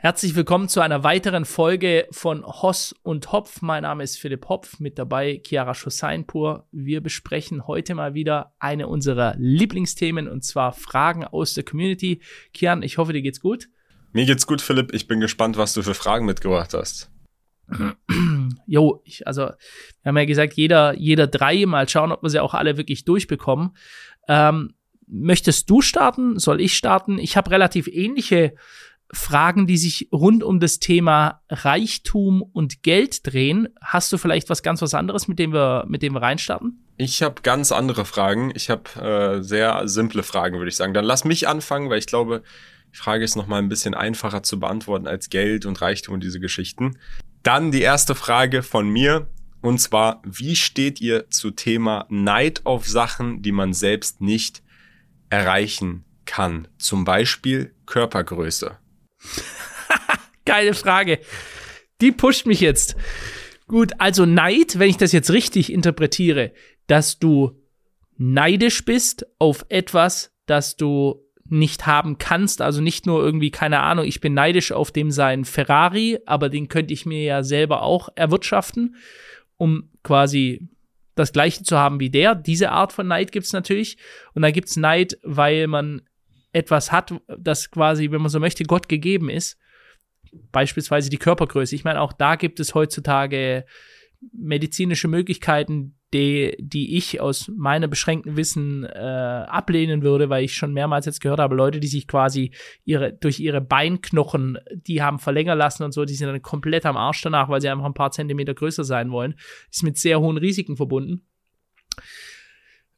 Herzlich willkommen zu einer weiteren Folge von Hoss und Hopf. Mein Name ist Philipp Hopf, mit dabei Chiara Schosseinpur. Wir besprechen heute mal wieder eine unserer Lieblingsthemen und zwar Fragen aus der Community. Kian, ich hoffe, dir geht's gut. Mir geht's gut, Philipp. Ich bin gespannt, was du für Fragen mitgebracht hast. Jo, ich, also, wir haben ja gesagt, jeder, jeder drei, mal schauen, ob wir sie auch alle wirklich durchbekommen. Ähm, möchtest du starten? Soll ich starten? Ich habe relativ ähnliche Fragen, die sich rund um das Thema Reichtum und Geld drehen. Hast du vielleicht was ganz was anderes, mit dem wir, mit dem wir reinstarten? Ich habe ganz andere Fragen. Ich habe äh, sehr simple Fragen, würde ich sagen. Dann lass mich anfangen, weil ich glaube, die Frage ist noch mal ein bisschen einfacher zu beantworten als Geld und Reichtum und diese Geschichten. Dann die erste Frage von mir. Und zwar, wie steht ihr zu Thema Neid auf Sachen, die man selbst nicht erreichen kann? Zum Beispiel Körpergröße. Geile Frage. Die pusht mich jetzt. Gut, also Neid, wenn ich das jetzt richtig interpretiere, dass du neidisch bist auf etwas, das du nicht haben kannst. Also nicht nur irgendwie, keine Ahnung, ich bin neidisch auf dem sein Ferrari, aber den könnte ich mir ja selber auch erwirtschaften, um quasi das gleiche zu haben wie der. Diese Art von Neid gibt's natürlich. Und dann gibt's Neid, weil man etwas hat, das quasi, wenn man so möchte, Gott gegeben ist. Beispielsweise die Körpergröße. Ich meine, auch da gibt es heutzutage medizinische Möglichkeiten, die, die ich aus meinem beschränkten Wissen äh, ablehnen würde, weil ich schon mehrmals jetzt gehört habe, Leute, die sich quasi ihre, durch ihre Beinknochen, die haben verlängern lassen und so, die sind dann komplett am Arsch danach, weil sie einfach ein paar Zentimeter größer sein wollen. Ist mit sehr hohen Risiken verbunden.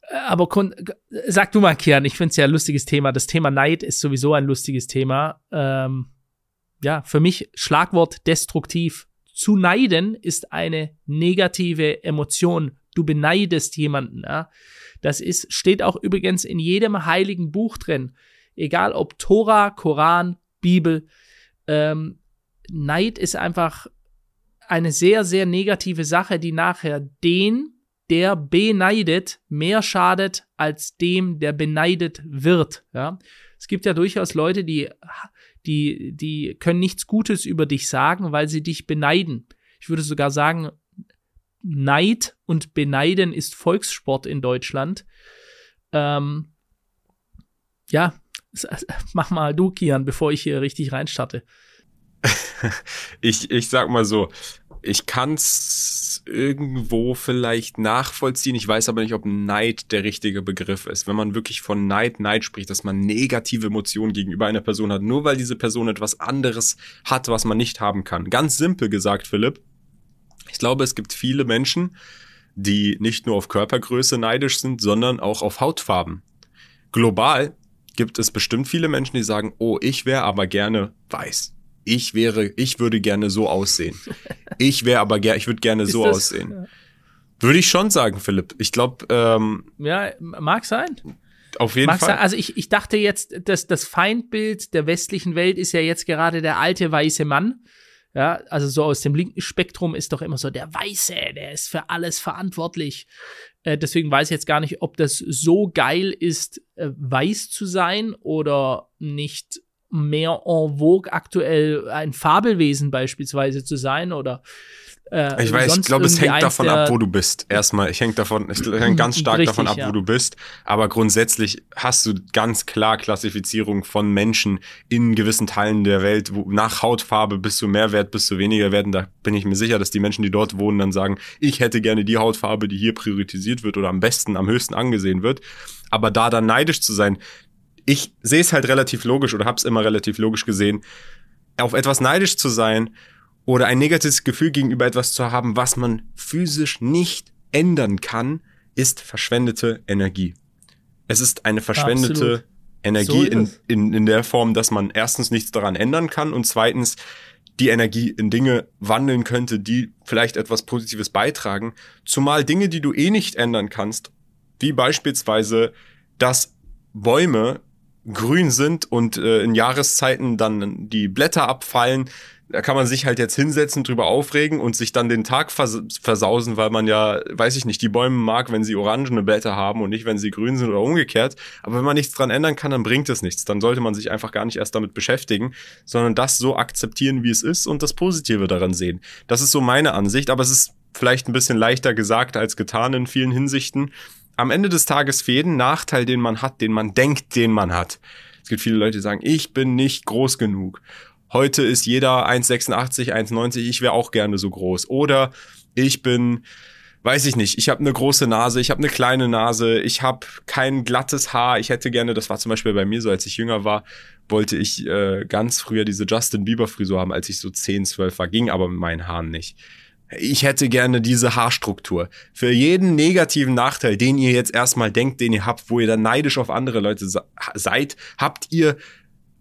Aber sag du mal, Kian, ich finde es ja ein lustiges Thema. Das Thema Neid ist sowieso ein lustiges Thema. Ähm, ja, für mich Schlagwort destruktiv. Zu neiden ist eine negative Emotion. Du beneidest jemanden. Ja? Das ist, steht auch übrigens in jedem heiligen Buch drin. Egal ob Tora, Koran, Bibel. Ähm, Neid ist einfach eine sehr, sehr negative Sache, die nachher den, der beneidet, mehr schadet als dem, der beneidet wird. Ja? Es gibt ja durchaus Leute, die, die, die können nichts Gutes über dich sagen, weil sie dich beneiden. Ich würde sogar sagen, Neid und Beneiden ist Volkssport in Deutschland. Ähm, ja, mach mal du, Kian, bevor ich hier richtig reinstarte. ich, ich sag mal so, ich kann's irgendwo vielleicht nachvollziehen. Ich weiß aber nicht, ob Neid der richtige Begriff ist. Wenn man wirklich von Neid, Neid spricht, dass man negative Emotionen gegenüber einer Person hat, nur weil diese Person etwas anderes hat, was man nicht haben kann. Ganz simpel gesagt, Philipp. Ich glaube, es gibt viele Menschen, die nicht nur auf Körpergröße neidisch sind, sondern auch auf Hautfarben. Global gibt es bestimmt viele Menschen, die sagen, oh, ich wäre aber gerne weiß ich wäre, ich würde gerne so aussehen. Ich wäre aber gerne, ich würde gerne so das, aussehen. Ja. Würde ich schon sagen, Philipp. Ich glaube, ähm, ja, mag sein. Auf jeden mag Fall. Sein. Also ich, ich dachte jetzt, dass das Feindbild der westlichen Welt ist ja jetzt gerade der alte weiße Mann. Ja, also so aus dem linken Spektrum ist doch immer so der Weiße, der ist für alles verantwortlich. Äh, deswegen weiß ich jetzt gar nicht, ob das so geil ist, äh, weiß zu sein oder nicht mehr en vogue aktuell ein Fabelwesen beispielsweise zu sein oder äh, ich weiß, ich glaube, es hängt davon ab, wo du bist. Erstmal, ich hänge davon, ich hänge ganz stark richtig, davon ab, ja. wo du bist. Aber grundsätzlich hast du ganz klar Klassifizierung von Menschen in gewissen Teilen der Welt, wo nach Hautfarbe bist du mehr wert, bist du weniger wert. Und da bin ich mir sicher, dass die Menschen, die dort wohnen, dann sagen, ich hätte gerne die Hautfarbe, die hier priorisiert wird oder am besten, am höchsten angesehen wird. Aber da dann neidisch zu sein, ich sehe es halt relativ logisch oder habe es immer relativ logisch gesehen, auf etwas neidisch zu sein oder ein negatives Gefühl gegenüber etwas zu haben, was man physisch nicht ändern kann, ist verschwendete Energie. Es ist eine verschwendete Absolut. Energie so in, in, in der Form, dass man erstens nichts daran ändern kann und zweitens die Energie in Dinge wandeln könnte, die vielleicht etwas Positives beitragen. Zumal Dinge, die du eh nicht ändern kannst, wie beispielsweise, dass Bäume grün sind und äh, in Jahreszeiten dann die Blätter abfallen, da kann man sich halt jetzt hinsetzen, drüber aufregen und sich dann den Tag vers versausen, weil man ja, weiß ich nicht, die Bäume mag, wenn sie orangene Blätter haben und nicht, wenn sie grün sind oder umgekehrt. Aber wenn man nichts dran ändern kann, dann bringt es nichts. Dann sollte man sich einfach gar nicht erst damit beschäftigen, sondern das so akzeptieren, wie es ist und das Positive daran sehen. Das ist so meine Ansicht, aber es ist vielleicht ein bisschen leichter gesagt als getan in vielen Hinsichten. Am Ende des Tages für jeden Nachteil, den man hat, den man denkt, den man hat. Es gibt viele Leute, die sagen, ich bin nicht groß genug. Heute ist jeder 1,86, 1,90, ich wäre auch gerne so groß. Oder ich bin, weiß ich nicht, ich habe eine große Nase, ich habe eine kleine Nase, ich habe kein glattes Haar. Ich hätte gerne, das war zum Beispiel bei mir so, als ich jünger war, wollte ich äh, ganz früher diese Justin Bieber Frisur haben, als ich so 10, 12 war, ging aber mit meinen Haaren nicht ich hätte gerne diese Haarstruktur. Für jeden negativen Nachteil, den ihr jetzt erstmal denkt, den ihr habt, wo ihr dann neidisch auf andere Leute seid, habt ihr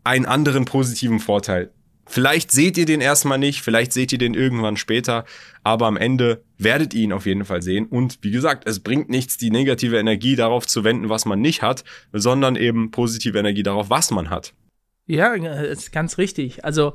einen anderen positiven Vorteil. Vielleicht seht ihr den erstmal nicht, vielleicht seht ihr den irgendwann später, aber am Ende werdet ihr ihn auf jeden Fall sehen. Und wie gesagt, es bringt nichts, die negative Energie darauf zu wenden, was man nicht hat, sondern eben positive Energie darauf, was man hat. Ja, das ist ganz richtig. Also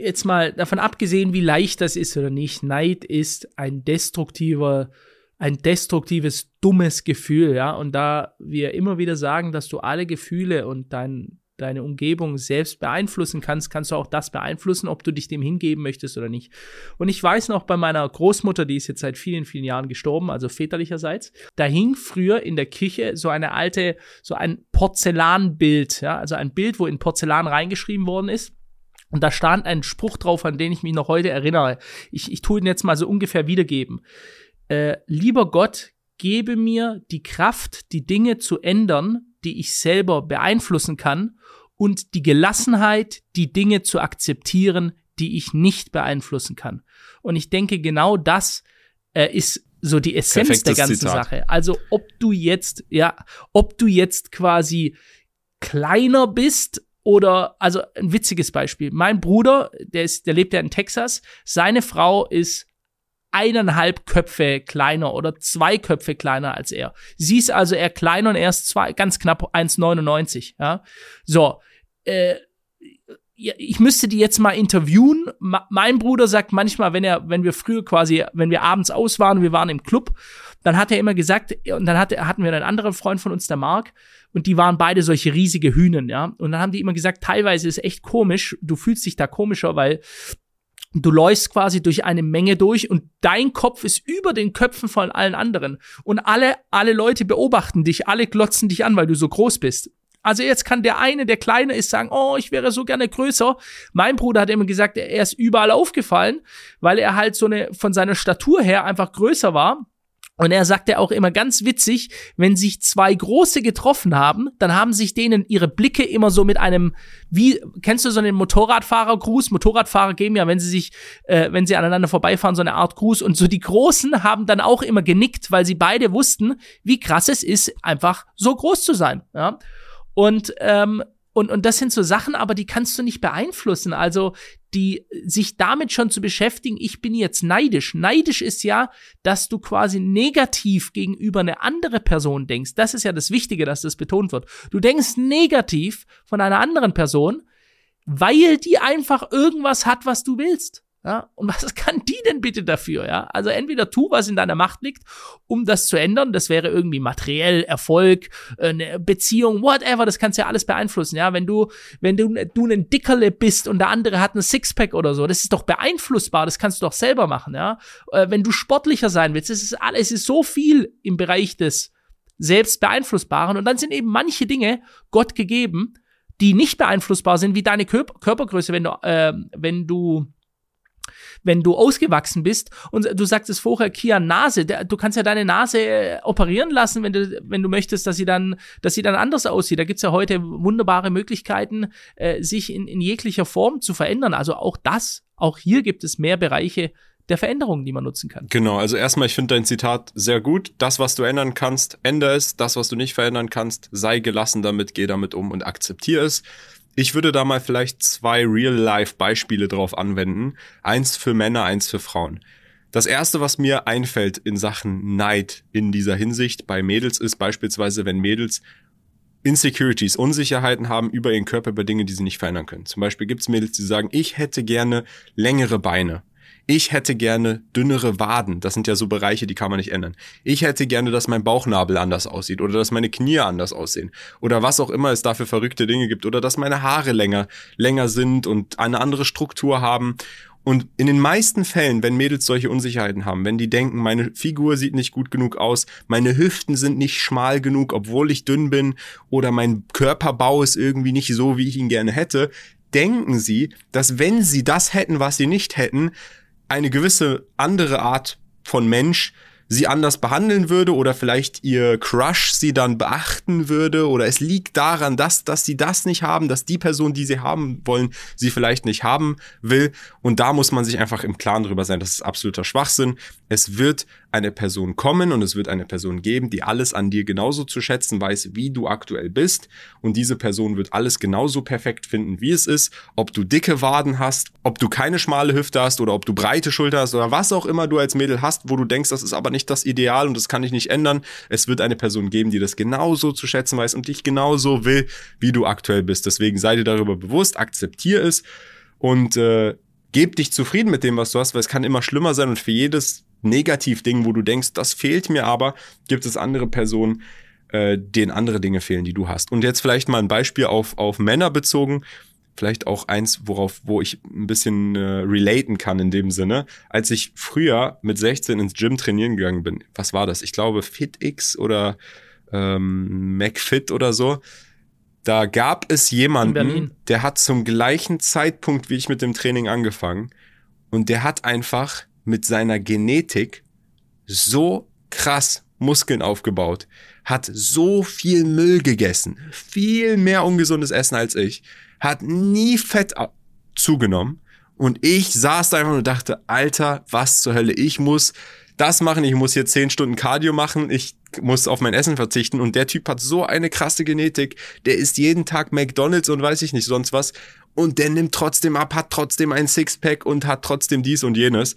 jetzt mal davon abgesehen, wie leicht das ist oder nicht, Neid ist ein destruktiver, ein destruktives, dummes Gefühl, ja. Und da wir immer wieder sagen, dass du alle Gefühle und dein, deine Umgebung selbst beeinflussen kannst, kannst du auch das beeinflussen, ob du dich dem hingeben möchtest oder nicht. Und ich weiß noch bei meiner Großmutter, die ist jetzt seit vielen, vielen Jahren gestorben, also väterlicherseits, da hing früher in der Küche so eine alte, so ein Porzellanbild, ja, also ein Bild, wo in Porzellan reingeschrieben worden ist. Und da stand ein Spruch drauf, an den ich mich noch heute erinnere. Ich, ich tue ihn jetzt mal so ungefähr wiedergeben. Äh, lieber Gott, gebe mir die Kraft, die Dinge zu ändern, die ich selber beeinflussen kann, und die Gelassenheit, die Dinge zu akzeptieren, die ich nicht beeinflussen kann. Und ich denke, genau das äh, ist so die Essenz Perfektes der ganzen Zitat. Sache. Also ob du jetzt, ja, ob du jetzt quasi kleiner bist oder, also ein witziges Beispiel. Mein Bruder, der ist, der lebt ja in Texas. Seine Frau ist eineinhalb Köpfe kleiner oder zwei Köpfe kleiner als er. Sie ist also eher kleiner und er ist zwei, ganz knapp 1,99. Ja, so. Äh, ich müsste die jetzt mal interviewen. mein Bruder sagt manchmal, wenn er, wenn wir früher quasi, wenn wir abends aus waren, wir waren im Club, dann hat er immer gesagt, und dann hatte, hatten wir einen anderen Freund von uns, der Mark, und die waren beide solche riesige Hühnen, ja. Und dann haben die immer gesagt, teilweise ist echt komisch, du fühlst dich da komischer, weil Du läufst quasi durch eine Menge durch und dein Kopf ist über den Köpfen von allen anderen. Und alle, alle Leute beobachten dich, alle glotzen dich an, weil du so groß bist. Also jetzt kann der eine, der kleine ist, sagen, oh, ich wäre so gerne größer. Mein Bruder hat immer gesagt, er ist überall aufgefallen, weil er halt so eine, von seiner Statur her einfach größer war. Und er sagte auch immer ganz witzig, wenn sich zwei Große getroffen haben, dann haben sich denen ihre Blicke immer so mit einem, wie, kennst du so einen Motorradfahrergruß? Motorradfahrer geben ja, wenn sie sich, äh, wenn sie aneinander vorbeifahren, so eine Art Gruß. Und so die Großen haben dann auch immer genickt, weil sie beide wussten, wie krass es ist, einfach so groß zu sein. Ja? Und ähm, und, und das sind so Sachen, aber die kannst du nicht beeinflussen. Also die sich damit schon zu beschäftigen, ich bin jetzt neidisch. Neidisch ist ja, dass du quasi negativ gegenüber eine andere Person denkst. Das ist ja das Wichtige, dass das betont wird. Du denkst negativ von einer anderen Person, weil die einfach irgendwas hat, was du willst. Ja, und was kann die denn bitte dafür? Ja, also entweder tu, was in deiner Macht liegt, um das zu ändern. Das wäre irgendwie materiell, Erfolg, eine Beziehung, whatever. Das kannst ja alles beeinflussen. Ja, wenn du, wenn du, du ein Dickerle bist und der andere hat ein Sixpack oder so, das ist doch beeinflussbar. Das kannst du doch selber machen. Ja, äh, wenn du sportlicher sein willst, das ist alles, es ist so viel im Bereich des selbst beeinflussbaren. Und dann sind eben manche Dinge Gott gegeben, die nicht beeinflussbar sind, wie deine Körper Körpergröße, wenn du, äh, wenn du wenn du ausgewachsen bist und du sagst es vorher, Kia Nase, du kannst ja deine Nase äh, operieren lassen, wenn du, wenn du möchtest, dass sie dann, dass sie dann anders aussieht. Da gibt's ja heute wunderbare Möglichkeiten, äh, sich in, in jeglicher Form zu verändern. Also auch das, auch hier gibt es mehr Bereiche, der Veränderungen, die man nutzen kann. Genau, also erstmal, ich finde dein Zitat sehr gut. Das, was du ändern kannst, ändere es. Das, was du nicht verändern kannst, sei gelassen damit, geh damit um und akzeptiere es. Ich würde da mal vielleicht zwei Real-Life-Beispiele drauf anwenden. Eins für Männer, eins für Frauen. Das erste, was mir einfällt in Sachen Neid in dieser Hinsicht bei Mädels ist beispielsweise, wenn Mädels Insecurities, Unsicherheiten haben über ihren Körper, über Dinge, die sie nicht verändern können. Zum Beispiel gibt es Mädels, die sagen, ich hätte gerne längere Beine. Ich hätte gerne dünnere Waden. Das sind ja so Bereiche, die kann man nicht ändern. Ich hätte gerne, dass mein Bauchnabel anders aussieht oder dass meine Knie anders aussehen oder was auch immer es dafür verrückte Dinge gibt oder dass meine Haare länger, länger sind und eine andere Struktur haben. Und in den meisten Fällen, wenn Mädels solche Unsicherheiten haben, wenn die denken, meine Figur sieht nicht gut genug aus, meine Hüften sind nicht schmal genug, obwohl ich dünn bin, oder mein Körperbau ist irgendwie nicht so, wie ich ihn gerne hätte, denken sie, dass wenn sie das hätten, was sie nicht hätten, eine gewisse andere Art von Mensch sie anders behandeln würde oder vielleicht ihr Crush sie dann beachten würde oder es liegt daran, dass, dass sie das nicht haben, dass die Person, die sie haben wollen, sie vielleicht nicht haben will. Und da muss man sich einfach im Klaren drüber sein. Das ist absoluter Schwachsinn. Es wird eine Person kommen und es wird eine Person geben, die alles an dir genauso zu schätzen weiß, wie du aktuell bist. Und diese Person wird alles genauso perfekt finden, wie es ist. Ob du dicke Waden hast, ob du keine schmale Hüfte hast oder ob du breite Schulter hast oder was auch immer du als Mädel hast, wo du denkst, das ist aber nicht das Ideal und das kann ich nicht ändern. Es wird eine Person geben, die das genauso zu schätzen weiß und dich genauso will, wie du aktuell bist. Deswegen sei dir darüber bewusst, akzeptier es und äh, geb dich zufrieden mit dem, was du hast, weil es kann immer schlimmer sein und für jedes Negativding, wo du denkst, das fehlt mir aber, gibt es andere Personen, äh, denen andere Dinge fehlen, die du hast. Und jetzt vielleicht mal ein Beispiel auf, auf Männer bezogen. Vielleicht auch eins, worauf, wo ich ein bisschen äh, relaten kann in dem Sinne. Als ich früher mit 16 ins Gym trainieren gegangen bin, was war das? Ich glaube FitX oder ähm, McFit oder so. Da gab es jemanden, der hat zum gleichen Zeitpunkt wie ich mit dem Training angefangen und der hat einfach mit seiner Genetik so krass Muskeln aufgebaut, hat so viel Müll gegessen, viel mehr ungesundes Essen als ich, hat nie Fett zugenommen. Und ich saß da einfach und dachte, Alter, was zur Hölle, ich muss das machen, ich muss hier zehn Stunden Cardio machen, ich muss auf mein Essen verzichten. Und der Typ hat so eine krasse Genetik, der isst jeden Tag McDonalds und weiß ich nicht sonst was. Und der nimmt trotzdem ab, hat trotzdem ein Sixpack und hat trotzdem dies und jenes.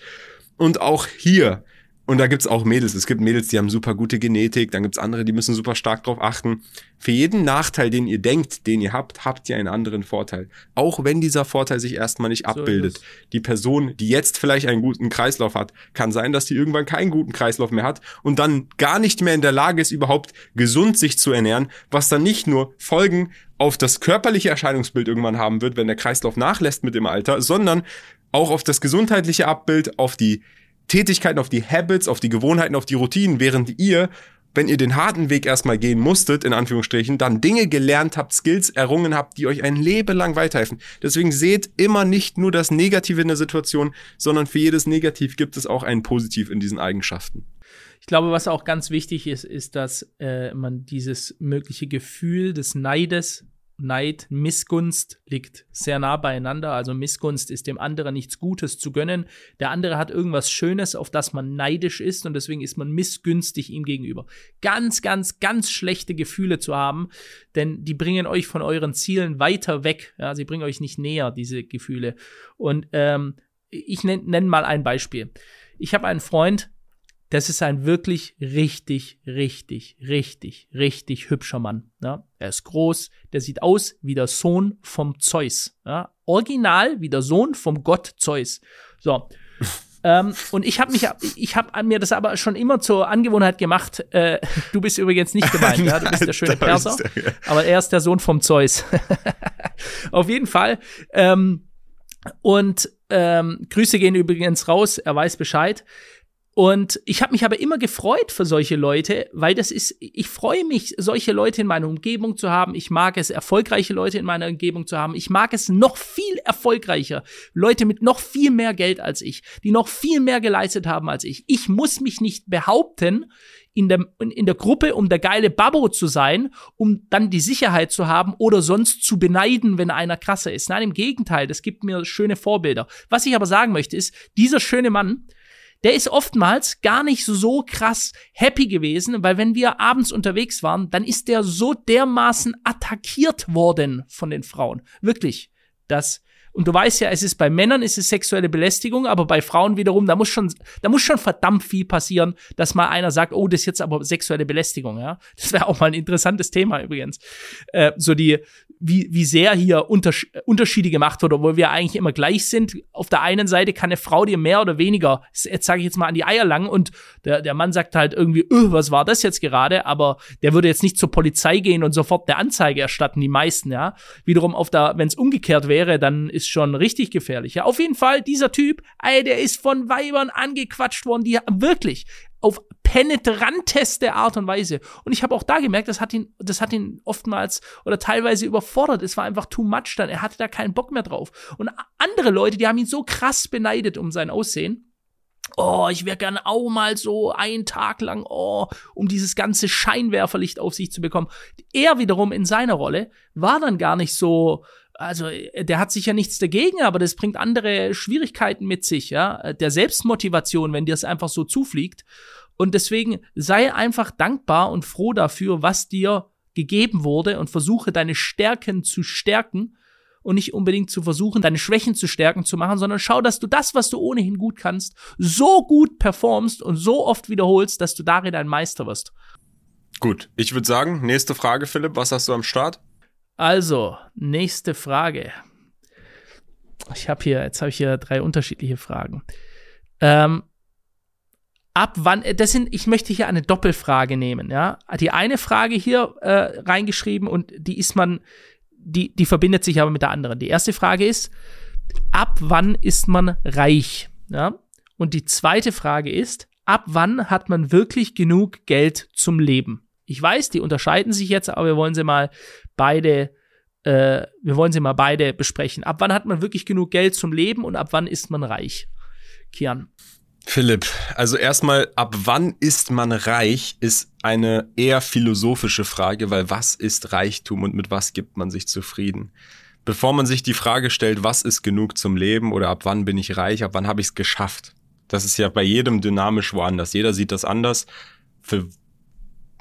Und auch hier, und da gibt's auch Mädels. Es gibt Mädels, die haben super gute Genetik, dann gibt's andere, die müssen super stark drauf achten. Für jeden Nachteil, den ihr denkt, den ihr habt, habt ihr einen anderen Vorteil. Auch wenn dieser Vorteil sich erstmal nicht abbildet. So die Person, die jetzt vielleicht einen guten Kreislauf hat, kann sein, dass die irgendwann keinen guten Kreislauf mehr hat und dann gar nicht mehr in der Lage ist, überhaupt gesund sich zu ernähren, was dann nicht nur Folgen auf das körperliche Erscheinungsbild irgendwann haben wird, wenn der Kreislauf nachlässt mit dem Alter, sondern auch auf das gesundheitliche Abbild, auf die Tätigkeiten, auf die Habits, auf die Gewohnheiten, auf die Routinen, während ihr, wenn ihr den harten Weg erstmal gehen musstet, in Anführungsstrichen, dann Dinge gelernt habt, Skills errungen habt, die euch ein Leben lang weiterhelfen. Deswegen seht immer nicht nur das Negative in der Situation, sondern für jedes Negativ gibt es auch ein Positiv in diesen Eigenschaften. Ich glaube, was auch ganz wichtig ist, ist, dass äh, man dieses mögliche Gefühl des Neides Neid, Missgunst liegt sehr nah beieinander. Also Missgunst ist dem anderen nichts Gutes zu gönnen. Der andere hat irgendwas Schönes, auf das man neidisch ist und deswegen ist man missgünstig ihm gegenüber. Ganz, ganz, ganz schlechte Gefühle zu haben, denn die bringen euch von euren Zielen weiter weg. Ja, sie bringen euch nicht näher, diese Gefühle. Und ähm, ich nenne nenn mal ein Beispiel. Ich habe einen Freund, das ist ein wirklich richtig, richtig, richtig, richtig hübscher Mann. Ja? Er ist groß, der sieht aus wie der Sohn vom Zeus. Ja? Original wie der Sohn vom Gott Zeus. So. ähm, und ich habe mich, ich habe mir das aber schon immer zur Angewohnheit gemacht. Äh, du bist übrigens nicht gemeint, ja? du bist der schöne Perser, aber er ist der Sohn vom Zeus. Auf jeden Fall. Ähm, und ähm, Grüße gehen übrigens raus, er weiß Bescheid. Und ich habe mich aber immer gefreut für solche Leute, weil das ist, ich freue mich, solche Leute in meiner Umgebung zu haben. Ich mag es, erfolgreiche Leute in meiner Umgebung zu haben. Ich mag es noch viel erfolgreicher. Leute mit noch viel mehr Geld als ich, die noch viel mehr geleistet haben als ich. Ich muss mich nicht behaupten in der, in der Gruppe, um der geile Babbo zu sein, um dann die Sicherheit zu haben oder sonst zu beneiden, wenn einer krasser ist. Nein, im Gegenteil, das gibt mir schöne Vorbilder. Was ich aber sagen möchte ist, dieser schöne Mann, der ist oftmals gar nicht so krass happy gewesen, weil wenn wir abends unterwegs waren, dann ist der so dermaßen attackiert worden von den Frauen. Wirklich. Das Und du weißt ja, es ist bei Männern ist es sexuelle Belästigung, aber bei Frauen wiederum, da muss schon, da muss schon verdammt viel passieren, dass mal einer sagt, oh, das ist jetzt aber sexuelle Belästigung, ja. Das wäre auch mal ein interessantes Thema übrigens. Äh, so die, wie, wie sehr hier Unters Unterschiede gemacht wird, obwohl wir eigentlich immer gleich sind. Auf der einen Seite kann eine Frau dir mehr oder weniger, jetzt sage ich jetzt mal, an die Eier langen und der, der Mann sagt halt irgendwie, öh, was war das jetzt gerade? Aber der würde jetzt nicht zur Polizei gehen und sofort der Anzeige erstatten, die meisten, ja. Wiederum auf der, wenn es umgekehrt wäre, dann ist schon richtig gefährlich. Ja, auf jeden Fall, dieser Typ, ey, der ist von Weibern angequatscht worden, die wirklich auf penetranteste Art und Weise. Und ich habe auch da gemerkt, das hat ihn, das hat ihn oftmals oder teilweise überfordert. Es war einfach too much dann. Er hatte da keinen Bock mehr drauf. Und andere Leute, die haben ihn so krass beneidet um sein Aussehen. Oh, ich wäre gerne auch mal so einen Tag lang, oh, um dieses ganze Scheinwerferlicht auf sich zu bekommen. Er wiederum in seiner Rolle war dann gar nicht so, also der hat sicher nichts dagegen, aber das bringt andere Schwierigkeiten mit sich, ja, der Selbstmotivation, wenn dir es einfach so zufliegt. Und deswegen sei einfach dankbar und froh dafür, was dir gegeben wurde und versuche deine Stärken zu stärken und nicht unbedingt zu versuchen, deine Schwächen zu stärken zu machen, sondern schau, dass du das, was du ohnehin gut kannst, so gut performst und so oft wiederholst, dass du darin ein Meister wirst. Gut, ich würde sagen, nächste Frage, Philipp, was hast du am Start? Also, nächste Frage. Ich habe hier, jetzt habe ich hier drei unterschiedliche Fragen. Ähm, ab wann, äh, das sind, ich möchte hier eine Doppelfrage nehmen, ja. Die eine Frage hier äh, reingeschrieben und die ist man, die, die verbindet sich aber mit der anderen. Die erste Frage ist, ab wann ist man reich, ja? Und die zweite Frage ist, ab wann hat man wirklich genug Geld zum Leben? Ich weiß, die unterscheiden sich jetzt, aber wir wollen sie mal beide, äh, wir wollen sie mal beide besprechen. Ab wann hat man wirklich genug Geld zum Leben und ab wann ist man reich? Kian. Philipp, also erstmal, ab wann ist man reich, ist eine eher philosophische Frage, weil was ist Reichtum und mit was gibt man sich zufrieden? Bevor man sich die Frage stellt, was ist genug zum Leben oder ab wann bin ich reich, ab wann habe ich es geschafft? Das ist ja bei jedem dynamisch woanders. Jeder sieht das anders. Für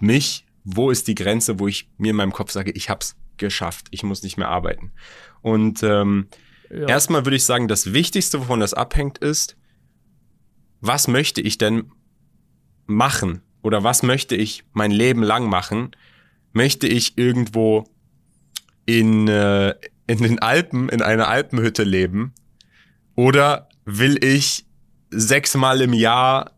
mich, wo ist die Grenze, wo ich mir in meinem Kopf sage, ich hab's geschafft, ich muss nicht mehr arbeiten. Und ähm, ja. erstmal würde ich sagen, das Wichtigste, wovon das abhängt, ist, was möchte ich denn machen oder was möchte ich mein Leben lang machen? Möchte ich irgendwo in, äh, in den Alpen, in einer Alpenhütte leben? Oder will ich sechsmal im Jahr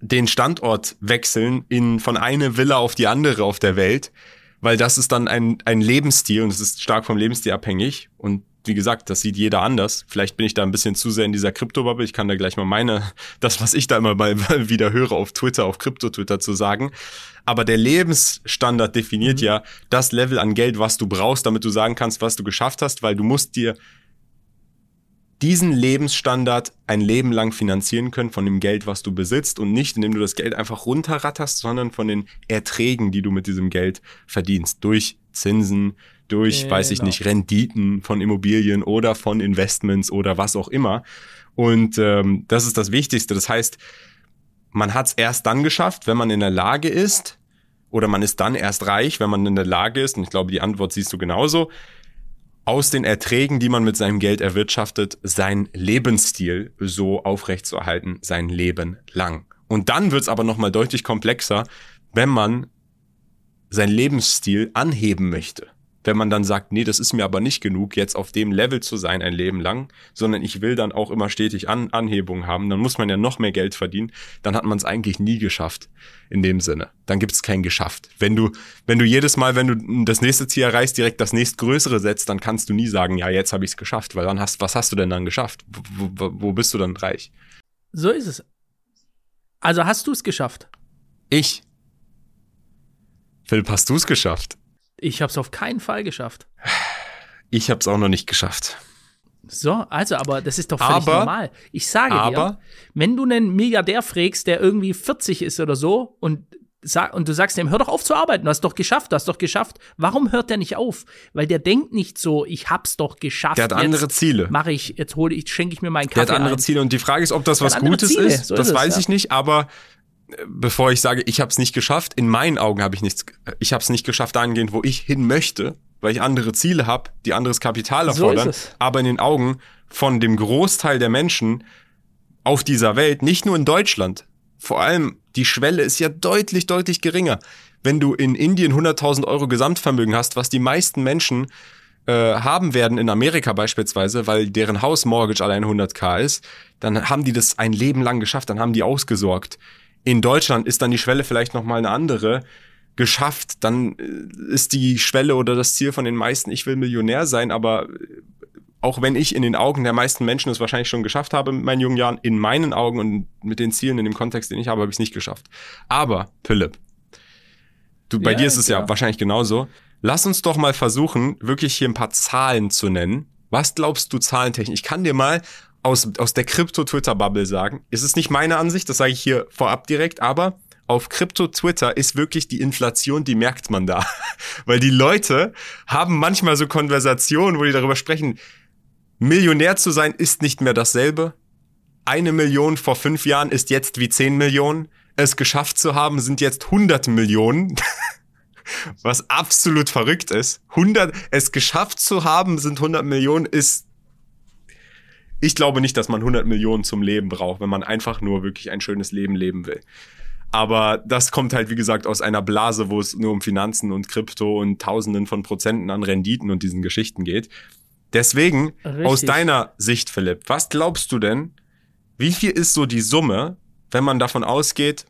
den Standort wechseln in, von einer Villa auf die andere auf der Welt? Weil das ist dann ein, ein Lebensstil und es ist stark vom Lebensstil abhängig. Und wie gesagt, das sieht jeder anders. Vielleicht bin ich da ein bisschen zu sehr in dieser Kryptobubble. Ich kann da gleich mal meine, das, was ich da immer mal wieder höre auf Twitter, auf Krypto-Twitter zu sagen. Aber der Lebensstandard definiert mhm. ja das Level an Geld, was du brauchst, damit du sagen kannst, was du geschafft hast, weil du musst dir diesen Lebensstandard ein Leben lang finanzieren können von dem Geld, was du besitzt und nicht, indem du das Geld einfach runterratterst, sondern von den Erträgen, die du mit diesem Geld verdienst. Durch Zinsen, durch, genau. weiß ich nicht, Renditen von Immobilien oder von Investments oder was auch immer. Und ähm, das ist das Wichtigste. Das heißt, man hat es erst dann geschafft, wenn man in der Lage ist, oder man ist dann erst reich, wenn man in der Lage ist, und ich glaube, die Antwort siehst du genauso, aus den Erträgen, die man mit seinem Geld erwirtschaftet, sein Lebensstil so aufrechtzuerhalten, sein Leben lang. Und dann wird's aber nochmal deutlich komplexer, wenn man sein Lebensstil anheben möchte wenn man dann sagt, nee, das ist mir aber nicht genug, jetzt auf dem Level zu sein ein Leben lang, sondern ich will dann auch immer stetig An Anhebung haben, dann muss man ja noch mehr Geld verdienen, dann hat man es eigentlich nie geschafft in dem Sinne. Dann gibt es kein geschafft. Wenn du, wenn du jedes Mal, wenn du das nächste Ziel erreichst, direkt das nächstgrößere setzt, dann kannst du nie sagen, ja, jetzt habe ich es geschafft, weil dann hast, was hast du denn dann geschafft? Wo, wo, wo bist du dann reich? So ist es. Also hast du es geschafft? Ich. Philipp, hast du es geschafft? Ich habe es auf keinen Fall geschafft. Ich habe es auch noch nicht geschafft. So, also, aber das ist doch völlig aber, normal. Ich sage aber, dir, wenn du einen Milliardär fragst, der irgendwie 40 ist oder so und sag, und du sagst ihm, hör doch auf zu arbeiten, du hast doch geschafft, du hast doch geschafft. Warum hört der nicht auf? Weil der denkt nicht so, ich hab's doch geschafft. Der hat andere jetzt Ziele. Mache ich, jetzt hole ich, schenke ich mir meinen Kaffee. Der hat andere ein. Ziele und die Frage ist, ob das was Gutes Ziele. ist. So das ist weiß es, ich ja. nicht, aber bevor ich sage, ich habe es nicht geschafft, in meinen Augen habe ich nichts, ich habe es nicht geschafft dahingehend, wo ich hin möchte, weil ich andere Ziele habe, die anderes Kapital erfordern. So aber in den Augen von dem Großteil der Menschen auf dieser Welt, nicht nur in Deutschland. Vor allem, die Schwelle ist ja deutlich, deutlich geringer. Wenn du in Indien 100.000 Euro Gesamtvermögen hast, was die meisten Menschen äh, haben werden in Amerika beispielsweise, weil deren Hausmortgage allein 100k ist, dann haben die das ein Leben lang geschafft, dann haben die ausgesorgt. In Deutschland ist dann die Schwelle vielleicht noch mal eine andere geschafft, dann äh, ist die Schwelle oder das Ziel von den meisten, ich will Millionär sein, aber äh, auch wenn ich in den Augen der meisten Menschen es wahrscheinlich schon geschafft habe mit meinen jungen Jahren, in meinen Augen und mit den Zielen in dem Kontext, den ich habe, habe ich es nicht geschafft. Aber, Philipp, du, bei ja, dir ist es ja. ja wahrscheinlich genauso. Lass uns doch mal versuchen, wirklich hier ein paar Zahlen zu nennen. Was glaubst du zahlentechnisch? Ich kann dir mal aus, aus der Krypto-Twitter-Bubble sagen. Es ist nicht meine Ansicht, das sage ich hier vorab direkt, aber auf Krypto-Twitter ist wirklich die Inflation, die merkt man da. Weil die Leute haben manchmal so Konversationen, wo die darüber sprechen, Millionär zu sein ist nicht mehr dasselbe. Eine Million vor fünf Jahren ist jetzt wie zehn Millionen. Es geschafft zu haben sind jetzt 100 Millionen. Was absolut verrückt ist. 100, es geschafft zu haben sind 100 Millionen ist ich glaube nicht, dass man 100 Millionen zum Leben braucht, wenn man einfach nur wirklich ein schönes Leben leben will. Aber das kommt halt, wie gesagt, aus einer Blase, wo es nur um Finanzen und Krypto und Tausenden von Prozenten an Renditen und diesen Geschichten geht. Deswegen, Richtig. aus deiner Sicht, Philipp, was glaubst du denn, wie viel ist so die Summe, wenn man davon ausgeht,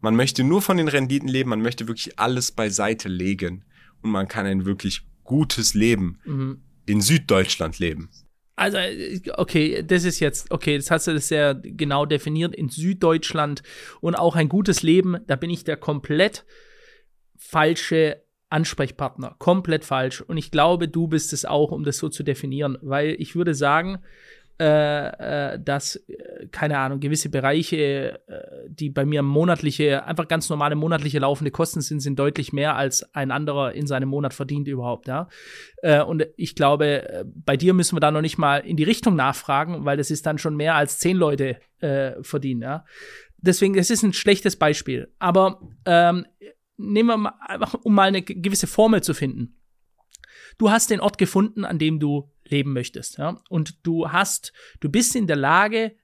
man möchte nur von den Renditen leben, man möchte wirklich alles beiseite legen und man kann ein wirklich gutes Leben mhm. in Süddeutschland leben? Also, okay, das ist jetzt, okay, das hast du das sehr genau definiert in Süddeutschland und auch ein gutes Leben, da bin ich der komplett falsche Ansprechpartner. Komplett falsch. Und ich glaube, du bist es auch, um das so zu definieren, weil ich würde sagen, äh, äh, dass, äh, keine Ahnung, gewisse Bereiche, äh, die bei mir monatliche, einfach ganz normale monatliche laufende Kosten sind, sind deutlich mehr als ein anderer in seinem Monat verdient überhaupt, ja. Äh, und ich glaube, äh, bei dir müssen wir da noch nicht mal in die Richtung nachfragen, weil das ist dann schon mehr als zehn Leute verdienen, ja. Deswegen, das ist ein schlechtes Beispiel. Aber ähm, nehmen wir mal einfach, um mal eine gewisse Formel zu finden. Du hast den Ort gefunden, an dem du leben möchtest. Ja? Und du hast, du bist in der Lage,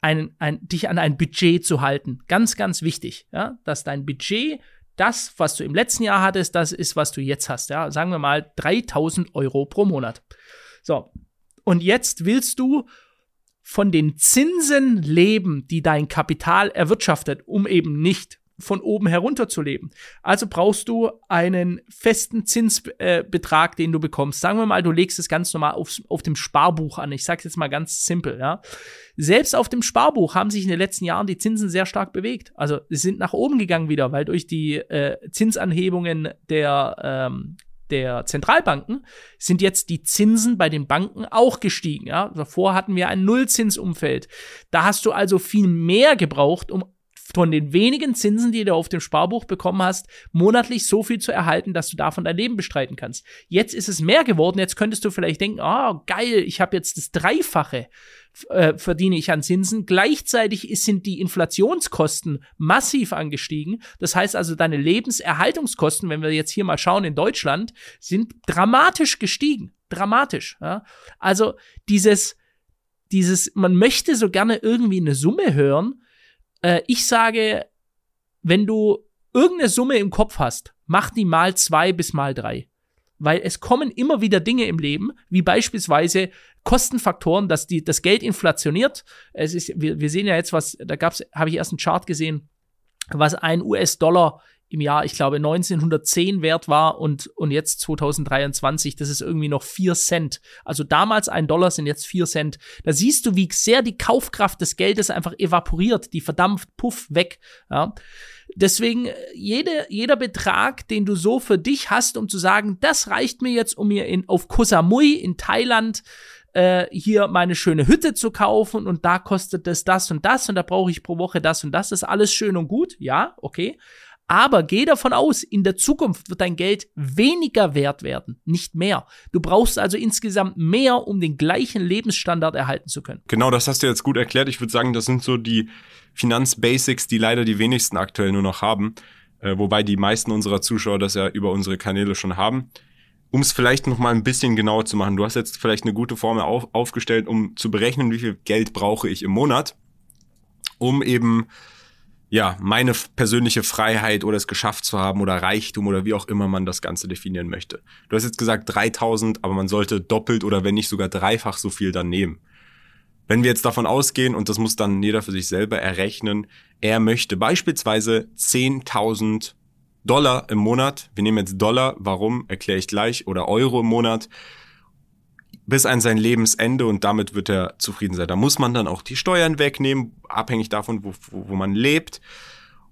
ein, ein, dich an ein Budget zu halten. Ganz, ganz wichtig, ja? dass dein Budget, das, was du im letzten Jahr hattest, das ist, was du jetzt hast. Ja? Sagen wir mal 3000 Euro pro Monat. So. Und jetzt willst du von den Zinsen leben, die dein Kapital erwirtschaftet, um eben nicht von oben herunter zu leben. Also brauchst du einen festen Zinsbetrag, äh, den du bekommst. Sagen wir mal, du legst es ganz normal auf, auf dem Sparbuch an. Ich sage jetzt mal ganz simpel, ja. Selbst auf dem Sparbuch haben sich in den letzten Jahren die Zinsen sehr stark bewegt. Also sie sind nach oben gegangen wieder, weil durch die äh, Zinsanhebungen der ähm, der Zentralbanken sind jetzt die Zinsen bei den Banken auch gestiegen. Ja? Davor hatten wir ein Nullzinsumfeld. Da hast du also viel mehr gebraucht, um von den wenigen Zinsen, die du auf dem Sparbuch bekommen hast, monatlich so viel zu erhalten, dass du davon dein Leben bestreiten kannst. Jetzt ist es mehr geworden. Jetzt könntest du vielleicht denken, oh, geil, ich habe jetzt das Dreifache äh, verdiene ich an Zinsen. Gleichzeitig sind die Inflationskosten massiv angestiegen. Das heißt also, deine Lebenserhaltungskosten, wenn wir jetzt hier mal schauen in Deutschland, sind dramatisch gestiegen. Dramatisch. Ja? Also dieses, dieses, man möchte so gerne irgendwie eine Summe hören, äh, ich sage, wenn du irgendeine Summe im Kopf hast, mach die mal zwei bis mal drei. Weil es kommen immer wieder Dinge im Leben, wie beispielsweise Kostenfaktoren, dass die, das Geld inflationiert. Es ist, wir, wir sehen ja jetzt was, da habe ich erst einen Chart gesehen, was ein US-Dollar im Jahr, ich glaube, 1910 wert war und, und jetzt 2023, das ist irgendwie noch 4 Cent. Also damals ein Dollar sind jetzt 4 Cent. Da siehst du, wie sehr die Kaufkraft des Geldes einfach evaporiert, die verdampft, puff, weg. Ja. Deswegen, jede, jeder Betrag, den du so für dich hast, um zu sagen, das reicht mir jetzt, um mir in, auf Koh Samui in Thailand äh, hier meine schöne Hütte zu kaufen und da kostet es das und das und da brauche ich pro Woche das und das. Das ist alles schön und gut, ja, okay. Aber geh davon aus, in der Zukunft wird dein Geld weniger wert werden, nicht mehr. Du brauchst also insgesamt mehr, um den gleichen Lebensstandard erhalten zu können. Genau, das hast du jetzt gut erklärt. Ich würde sagen, das sind so die Finanzbasics, die leider die wenigsten aktuell nur noch haben. Äh, wobei die meisten unserer Zuschauer das ja über unsere Kanäle schon haben. um es vielleicht noch mal ein bisschen genauer zu machen. Du hast jetzt vielleicht eine gute Formel auf, aufgestellt, um zu berechnen, wie viel Geld brauche ich im Monat, um eben ja, meine persönliche Freiheit oder es geschafft zu haben oder Reichtum oder wie auch immer man das Ganze definieren möchte. Du hast jetzt gesagt 3000, aber man sollte doppelt oder wenn nicht sogar dreifach so viel dann nehmen. Wenn wir jetzt davon ausgehen, und das muss dann jeder für sich selber errechnen, er möchte beispielsweise 10.000 Dollar im Monat, wir nehmen jetzt Dollar, warum, erkläre ich gleich, oder Euro im Monat, bis an sein Lebensende und damit wird er zufrieden sein. Da muss man dann auch die Steuern wegnehmen, abhängig davon, wo, wo, wo man lebt.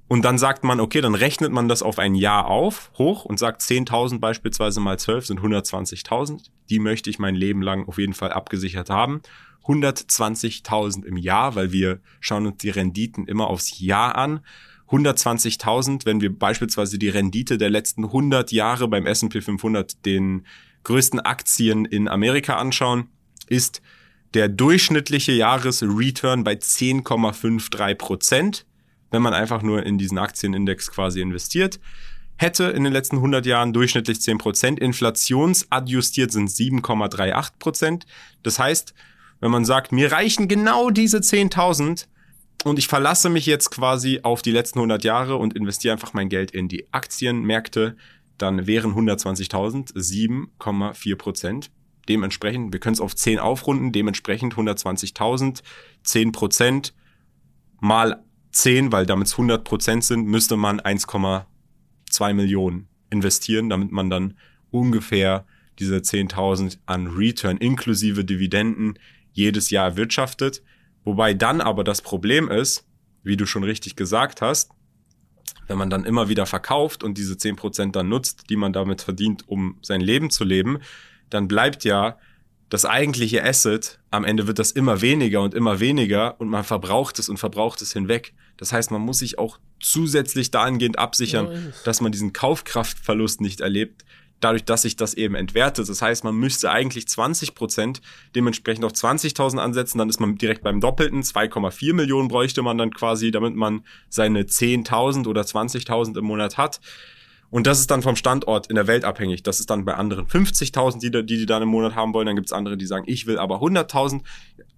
Und dann sagt man, okay, dann rechnet man das auf ein Jahr auf, hoch und sagt 10.000 beispielsweise mal 12 sind 120.000. Die möchte ich mein Leben lang auf jeden Fall abgesichert haben. 120.000 im Jahr, weil wir schauen uns die Renditen immer aufs Jahr an. 120.000, wenn wir beispielsweise die Rendite der letzten 100 Jahre beim S&P 500 den größten Aktien in Amerika anschauen, ist der durchschnittliche Jahresreturn bei 10,53 Prozent, wenn man einfach nur in diesen Aktienindex quasi investiert. Hätte in den letzten 100 Jahren durchschnittlich 10 Prozent, inflationsadjustiert sind 7,38 Prozent. Das heißt, wenn man sagt, mir reichen genau diese 10.000 und ich verlasse mich jetzt quasi auf die letzten 100 Jahre und investiere einfach mein Geld in die Aktienmärkte, dann wären 120.000 7,4 Prozent. Dementsprechend, wir können es auf 10 aufrunden, dementsprechend 120.000, 10 Prozent mal 10, weil damit es 100 Prozent sind, müsste man 1,2 Millionen investieren, damit man dann ungefähr diese 10.000 an Return inklusive Dividenden jedes Jahr erwirtschaftet. Wobei dann aber das Problem ist, wie du schon richtig gesagt hast, wenn man dann immer wieder verkauft und diese zehn Prozent dann nutzt, die man damit verdient, um sein Leben zu leben, dann bleibt ja das eigentliche Asset, am Ende wird das immer weniger und immer weniger und man verbraucht es und verbraucht es hinweg. Das heißt, man muss sich auch zusätzlich dahingehend absichern, dass man diesen Kaufkraftverlust nicht erlebt, dadurch, dass sich das eben entwertet. Das heißt, man müsste eigentlich 20 Prozent dementsprechend auf 20.000 ansetzen, dann ist man direkt beim Doppelten. 2,4 Millionen bräuchte man dann quasi, damit man seine 10.000 oder 20.000 im Monat hat. Und das ist dann vom Standort in der Welt abhängig. Das ist dann bei anderen 50.000, die, die die dann im Monat haben wollen. Dann gibt es andere, die sagen, ich will aber 100.000.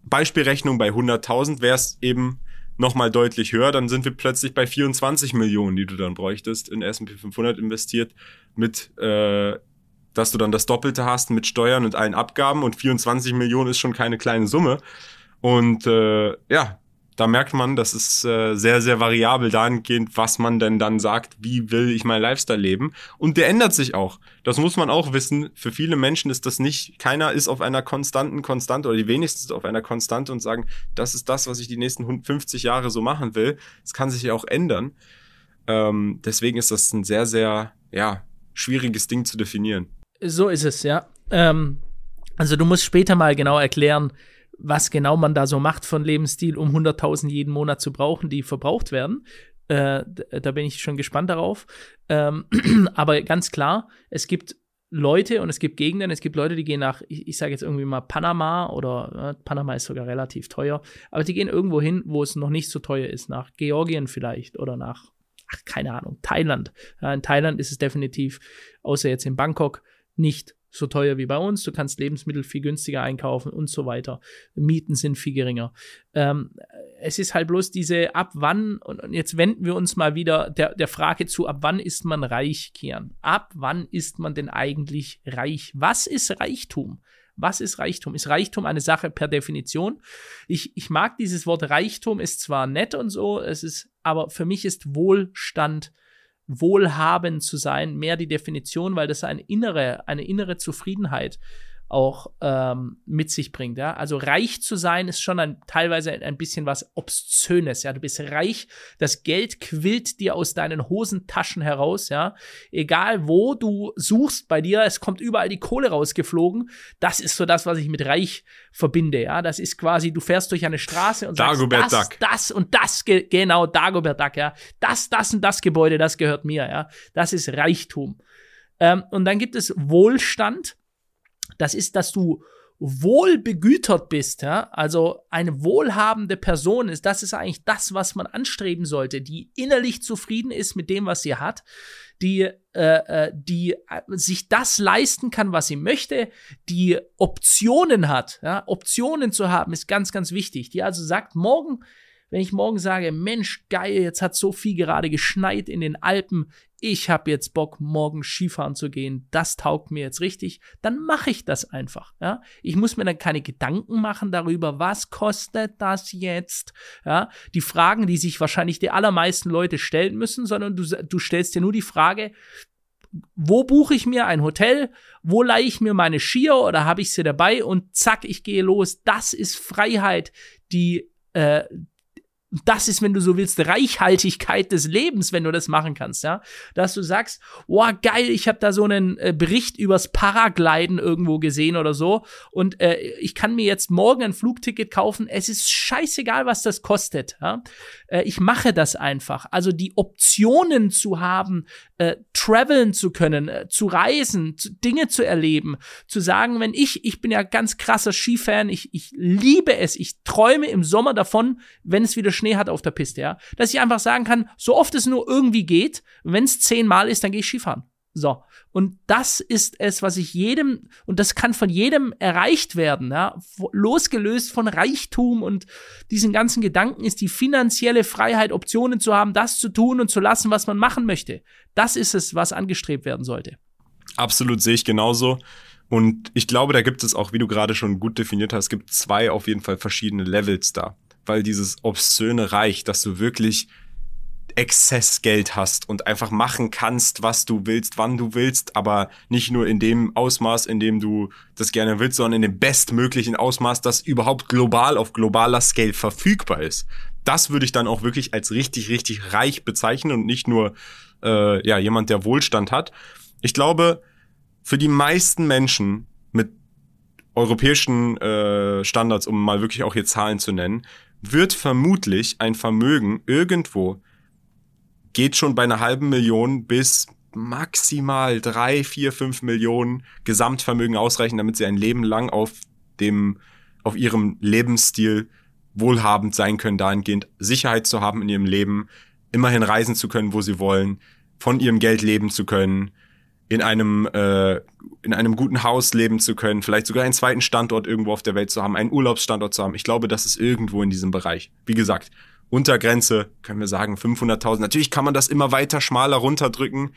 Beispielrechnung bei 100.000 wäre es eben nochmal deutlich höher, dann sind wir plötzlich bei 24 Millionen, die du dann bräuchtest in S&P 500 investiert mit, äh, dass du dann das Doppelte hast mit Steuern und allen Abgaben und 24 Millionen ist schon keine kleine Summe. Und äh, ja, da merkt man, das ist äh, sehr, sehr variabel dahingehend, was man denn dann sagt, wie will ich mein Lifestyle leben. Und der ändert sich auch. Das muss man auch wissen. Für viele Menschen ist das nicht, keiner ist auf einer konstanten Konstante oder die wenigsten auf einer Konstante und sagen, das ist das, was ich die nächsten 50 Jahre so machen will. Es kann sich ja auch ändern. Ähm, deswegen ist das ein sehr, sehr, ja, schwieriges Ding zu definieren. So ist es, ja. Ähm, also du musst später mal genau erklären, was genau man da so macht von Lebensstil, um 100.000 jeden Monat zu brauchen, die verbraucht werden. Äh, da bin ich schon gespannt darauf. Ähm, aber ganz klar, es gibt Leute und es gibt Gegenden, es gibt Leute, die gehen nach, ich, ich sage jetzt irgendwie mal Panama oder äh, Panama ist sogar relativ teuer, aber die gehen irgendwo hin, wo es noch nicht so teuer ist, nach Georgien vielleicht oder nach, ach, keine Ahnung, Thailand. Ja, in Thailand ist es definitiv, außer jetzt in Bangkok, nicht so teuer wie bei uns. Du kannst Lebensmittel viel günstiger einkaufen und so weiter. Mieten sind viel geringer. Ähm, es ist halt bloß diese ab wann, und jetzt wenden wir uns mal wieder der, der Frage zu, ab wann ist man reich, Kian? Ab wann ist man denn eigentlich reich? Was ist Reichtum? Was ist Reichtum? Ist Reichtum eine Sache per Definition? Ich, ich mag dieses Wort Reichtum, ist zwar nett und so, es ist, aber für mich ist Wohlstand wohlhabend zu sein, mehr die Definition, weil das eine innere, eine innere Zufriedenheit auch ähm, mit sich bringt. Ja? Also reich zu sein ist schon ein, teilweise ein bisschen was Obszönes. Ja, du bist reich, das Geld quillt dir aus deinen Hosentaschen heraus. Ja, egal wo du suchst bei dir, es kommt überall die Kohle rausgeflogen. Das ist so das, was ich mit reich verbinde. Ja, das ist quasi, du fährst durch eine Straße und Dagobert sagst, das, Duck. das und das, genau Dagobert Duck. Ja, das, das und das Gebäude, das gehört mir. Ja, das ist Reichtum. Ähm, und dann gibt es Wohlstand das ist, dass du wohlbegütert bist, ja, also eine wohlhabende Person ist, das ist eigentlich das, was man anstreben sollte, die innerlich zufrieden ist mit dem, was sie hat, die, äh, äh die äh, sich das leisten kann, was sie möchte, die Optionen hat, ja, Optionen zu haben, ist ganz, ganz wichtig, die also sagt, morgen wenn ich morgen sage, Mensch, geil, jetzt hat so viel gerade geschneit in den Alpen, ich habe jetzt Bock, morgen Skifahren zu gehen, das taugt mir jetzt richtig, dann mache ich das einfach. Ja? Ich muss mir dann keine Gedanken machen darüber, was kostet das jetzt? Ja? Die Fragen, die sich wahrscheinlich die allermeisten Leute stellen müssen, sondern du, du stellst dir nur die Frage, wo buche ich mir ein Hotel, wo leihe ich mir meine Skier oder habe ich sie dabei und zack, ich gehe los. Das ist Freiheit, die, äh, das ist, wenn du so willst, Reichhaltigkeit des Lebens, wenn du das machen kannst, ja. Dass du sagst, wow, geil, ich habe da so einen äh, Bericht übers Paragliden irgendwo gesehen oder so und äh, ich kann mir jetzt morgen ein Flugticket kaufen. Es ist scheißegal, was das kostet, ja. Äh, ich mache das einfach. Also die Optionen zu haben, äh, traveln zu können, äh, zu reisen, zu, Dinge zu erleben, zu sagen, wenn ich, ich bin ja ganz krasser Skifan, ich, ich liebe es, ich träume im Sommer davon, wenn es wieder Schnee hat auf der Piste, ja, dass ich einfach sagen kann, so oft es nur irgendwie geht, wenn es zehnmal ist, dann gehe ich Skifahren. So. Und das ist es, was ich jedem, und das kann von jedem erreicht werden, ja, losgelöst von Reichtum und diesen ganzen Gedanken ist die finanzielle Freiheit, Optionen zu haben, das zu tun und zu lassen, was man machen möchte. Das ist es, was angestrebt werden sollte. Absolut sehe ich genauso. Und ich glaube, da gibt es auch, wie du gerade schon gut definiert hast, gibt zwei auf jeden Fall verschiedene Levels da weil dieses obszöne Reich, dass du wirklich Exzessgeld hast und einfach machen kannst, was du willst, wann du willst, aber nicht nur in dem Ausmaß, in dem du das gerne willst, sondern in dem bestmöglichen Ausmaß, das überhaupt global auf globaler Scale verfügbar ist. Das würde ich dann auch wirklich als richtig, richtig reich bezeichnen und nicht nur äh, ja jemand, der Wohlstand hat. Ich glaube, für die meisten Menschen mit europäischen äh, Standards, um mal wirklich auch hier Zahlen zu nennen, wird vermutlich ein Vermögen irgendwo, geht schon bei einer halben Million bis maximal drei, vier, fünf Millionen Gesamtvermögen ausreichen, damit sie ein Leben lang auf dem, auf ihrem Lebensstil wohlhabend sein können, dahingehend Sicherheit zu haben in ihrem Leben, immerhin reisen zu können, wo sie wollen, von ihrem Geld leben zu können, in einem, äh, in einem guten Haus leben zu können, vielleicht sogar einen zweiten Standort irgendwo auf der Welt zu haben, einen Urlaubsstandort zu haben. Ich glaube, das ist irgendwo in diesem Bereich. Wie gesagt, Untergrenze, können wir sagen, 500.000. Natürlich kann man das immer weiter schmaler runterdrücken.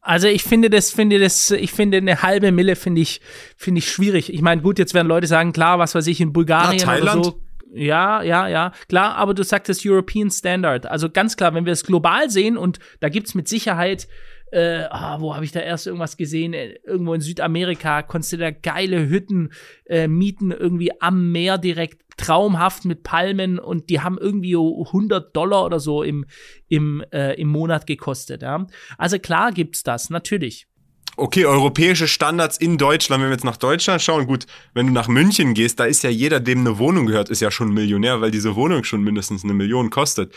Also ich finde das, finde das, ich finde eine halbe Mille finde ich, finde ich schwierig. Ich meine, gut, jetzt werden Leute sagen, klar, was weiß ich, in Bulgarien Na, oder so. Ja, ja, ja, klar, aber du sagtest European Standard. Also ganz klar, wenn wir es global sehen und da gibt's mit Sicherheit äh, ah, wo habe ich da erst irgendwas gesehen? Äh, irgendwo in Südamerika konntest du da geile Hütten äh, mieten, irgendwie am Meer direkt traumhaft mit Palmen und die haben irgendwie 100 Dollar oder so im, im, äh, im Monat gekostet. Ja? Also klar gibt's das, natürlich. Okay, europäische Standards in Deutschland, wenn wir jetzt nach Deutschland schauen, gut, wenn du nach München gehst, da ist ja jeder, dem eine Wohnung gehört, ist ja schon Millionär, weil diese Wohnung schon mindestens eine Million kostet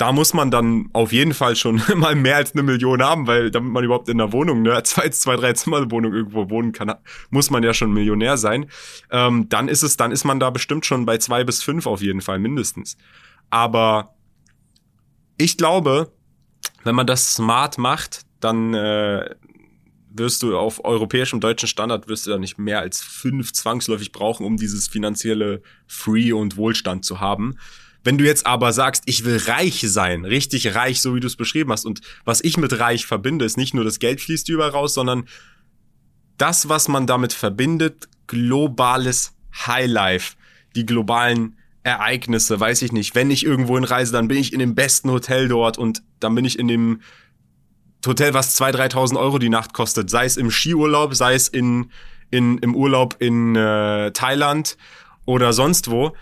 da muss man dann auf jeden Fall schon mal mehr als eine Million haben, weil damit man überhaupt in einer Wohnung, ne, zwei, zwei drei Zimmer Wohnung irgendwo wohnen kann, muss man ja schon Millionär sein. Ähm, dann ist es, dann ist man da bestimmt schon bei zwei bis fünf auf jeden Fall mindestens. Aber ich glaube, wenn man das smart macht, dann äh, wirst du auf europäischem deutschen Standard wirst du da nicht mehr als fünf zwangsläufig brauchen, um dieses finanzielle Free und Wohlstand zu haben. Wenn du jetzt aber sagst, ich will reich sein, richtig reich, so wie du es beschrieben hast, und was ich mit reich verbinde, ist nicht nur das Geld fließt überall raus, sondern das, was man damit verbindet, globales Highlife, die globalen Ereignisse, weiß ich nicht. Wenn ich irgendwo reise, dann bin ich in dem besten Hotel dort und dann bin ich in dem Hotel, was 2.000, 3.000 Euro die Nacht kostet, sei es im Skiurlaub, sei es in, in, im Urlaub in äh, Thailand oder sonst wo